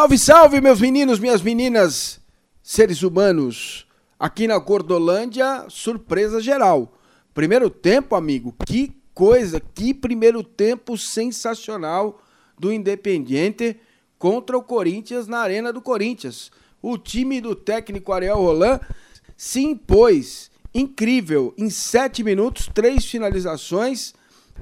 Salve, salve, meus meninos, minhas meninas, seres humanos. Aqui na Gordolândia, surpresa geral. Primeiro tempo, amigo, que coisa, que primeiro tempo sensacional do Independiente contra o Corinthians na Arena do Corinthians. O time do técnico Ariel Roland se impôs, incrível, em sete minutos, três finalizações.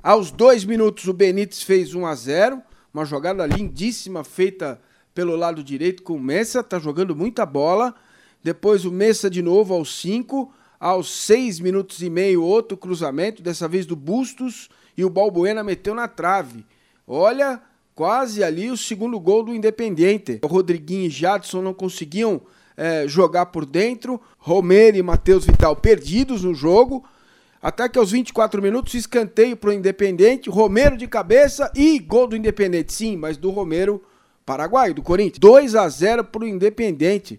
Aos dois minutos, o Benítez fez 1 a 0 uma jogada lindíssima feita pelo lado direito com o Messa, tá jogando muita bola. Depois o Messa de novo aos 5. Aos 6 minutos e meio, outro cruzamento, dessa vez do Bustos, e o Balbuena meteu na trave. Olha, quase ali o segundo gol do Independiente. O Rodriguinho e Jadson não conseguiam é, jogar por dentro. Romero e Matheus Vital perdidos no jogo. Até que aos 24 minutos, escanteio para o Independente, Romero de cabeça e gol do Independente. Sim, mas do Romero Paraguai, do Corinthians. 2 a 0 para o Independente.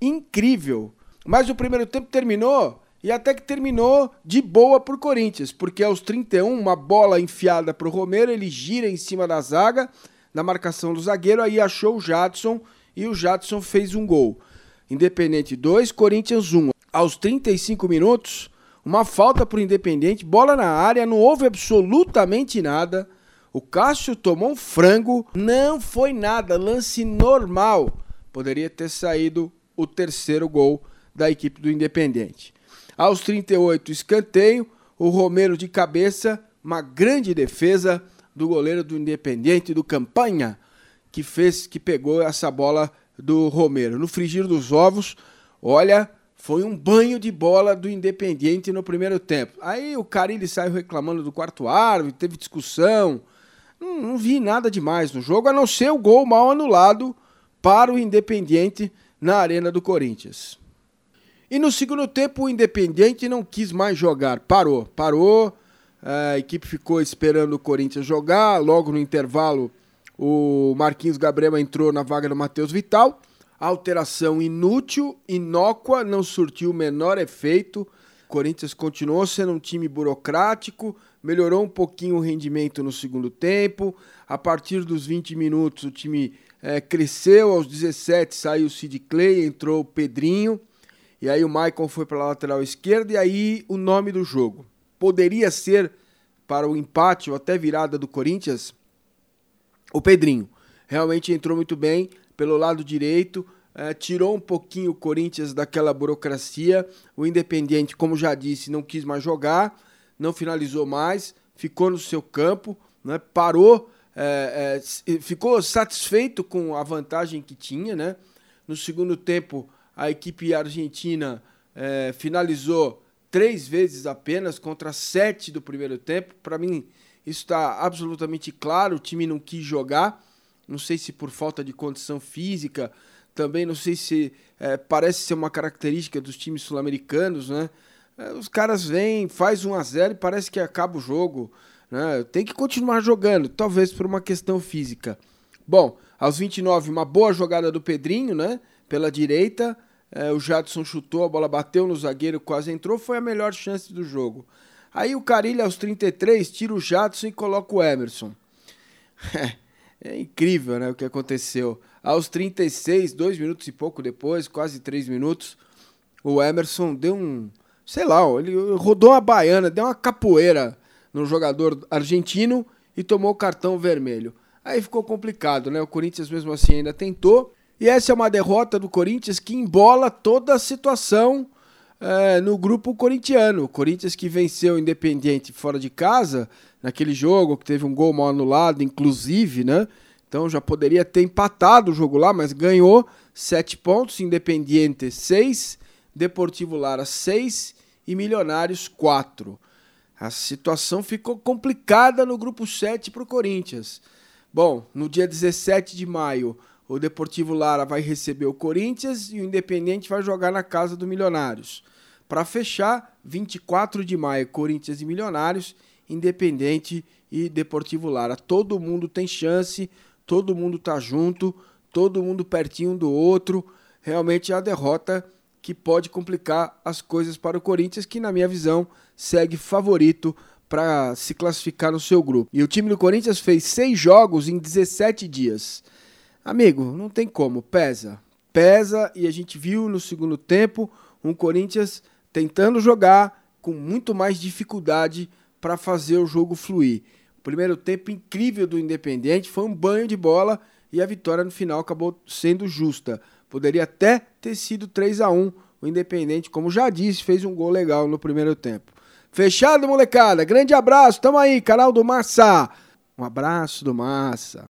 Incrível. Mas o primeiro tempo terminou e até que terminou de boa para o Corinthians, porque aos 31, uma bola enfiada para o Romero, ele gira em cima da zaga, na marcação do zagueiro, aí achou o Jadson e o Jadson fez um gol. Independente 2, Corinthians 1. Aos 35 minutos, uma falta para o Independente, bola na área, não houve absolutamente nada. O Cássio tomou um frango, não foi nada, lance normal. Poderia ter saído o terceiro gol da equipe do Independente. Aos 38, escanteio, o Romero de cabeça, uma grande defesa do goleiro do Independente, do Campanha, que fez, que pegou essa bola do Romero. No frigir dos ovos, olha, foi um banho de bola do Independente no primeiro tempo. Aí o Carilli saiu reclamando do quarto árbitro, teve discussão. Não, não, vi nada demais no jogo, a não ser o gol mal anulado para o Independiente na Arena do Corinthians. E no segundo tempo, o Independiente não quis mais jogar, parou, parou. A equipe ficou esperando o Corinthians jogar. Logo no intervalo, o Marquinhos Gabriel entrou na vaga do Matheus Vital. Alteração inútil, inócua, não surtiu o menor efeito. Corinthians continuou sendo um time burocrático, melhorou um pouquinho o rendimento no segundo tempo. A partir dos 20 minutos, o time é, cresceu. Aos 17, saiu o Sid Clay, entrou o Pedrinho. E aí o Maicon foi para a lateral esquerda. E aí o nome do jogo. Poderia ser para o empate ou até virada do Corinthians o Pedrinho. Realmente entrou muito bem pelo lado direito. É, tirou um pouquinho o Corinthians daquela burocracia. O Independiente, como já disse, não quis mais jogar não finalizou mais, ficou no seu campo, né, parou, é, é, ficou satisfeito com a vantagem que tinha. Né? No segundo tempo, a equipe argentina é, finalizou três vezes apenas contra sete do primeiro tempo. Para mim, isso está absolutamente claro. O time não quis jogar. Não sei se por falta de condição física, também não sei se é, parece ser uma característica dos times sul-americanos, né? É, os caras vêm, faz 1 a 0 e parece que acaba o jogo. Né? Tem que continuar jogando, talvez por uma questão física. Bom, aos 29, uma boa jogada do Pedrinho, né? Pela direita. É, o Jadson chutou, a bola bateu no zagueiro, quase entrou. Foi a melhor chance do jogo. Aí o Carilho, aos 33, tira o Jadson e coloca o Emerson. é incrível né, o que aconteceu. Aos 36, dois minutos e pouco depois, quase três minutos, o Emerson deu um sei lá, ele rodou uma baiana, deu uma capoeira no jogador argentino e tomou o cartão vermelho. Aí ficou complicado, né? O Corinthians mesmo assim ainda tentou. E essa é uma derrota do Corinthians que embola toda a situação é, no grupo corintiano. O Corinthians que venceu o Independiente fora de casa, naquele jogo que teve um gol mal anulado, inclusive, né? Então já poderia ter empatado o jogo lá, mas ganhou sete pontos, Independiente seis, Deportivo Lara seis e Milionários 4. A situação ficou complicada no grupo 7 para o Corinthians. Bom, no dia 17 de maio, o Deportivo Lara vai receber o Corinthians e o Independente vai jogar na casa do Milionários. Para fechar, 24 de maio, Corinthians e Milionários, Independente e Deportivo Lara. Todo mundo tem chance, todo mundo tá junto, todo mundo pertinho do outro. Realmente a derrota que pode complicar as coisas para o Corinthians, que na minha visão segue favorito para se classificar no seu grupo. E o time do Corinthians fez seis jogos em 17 dias. Amigo, não tem como, pesa. Pesa e a gente viu no segundo tempo um Corinthians tentando jogar com muito mais dificuldade para fazer o jogo fluir. Primeiro tempo incrível do Independente foi um banho de bola e a vitória no final acabou sendo justa. Poderia até ter sido 3 a 1 O Independente, como já disse, fez um gol legal no primeiro tempo. Fechado, molecada. Grande abraço. Tamo aí, canal do Massa. Um abraço do Massa.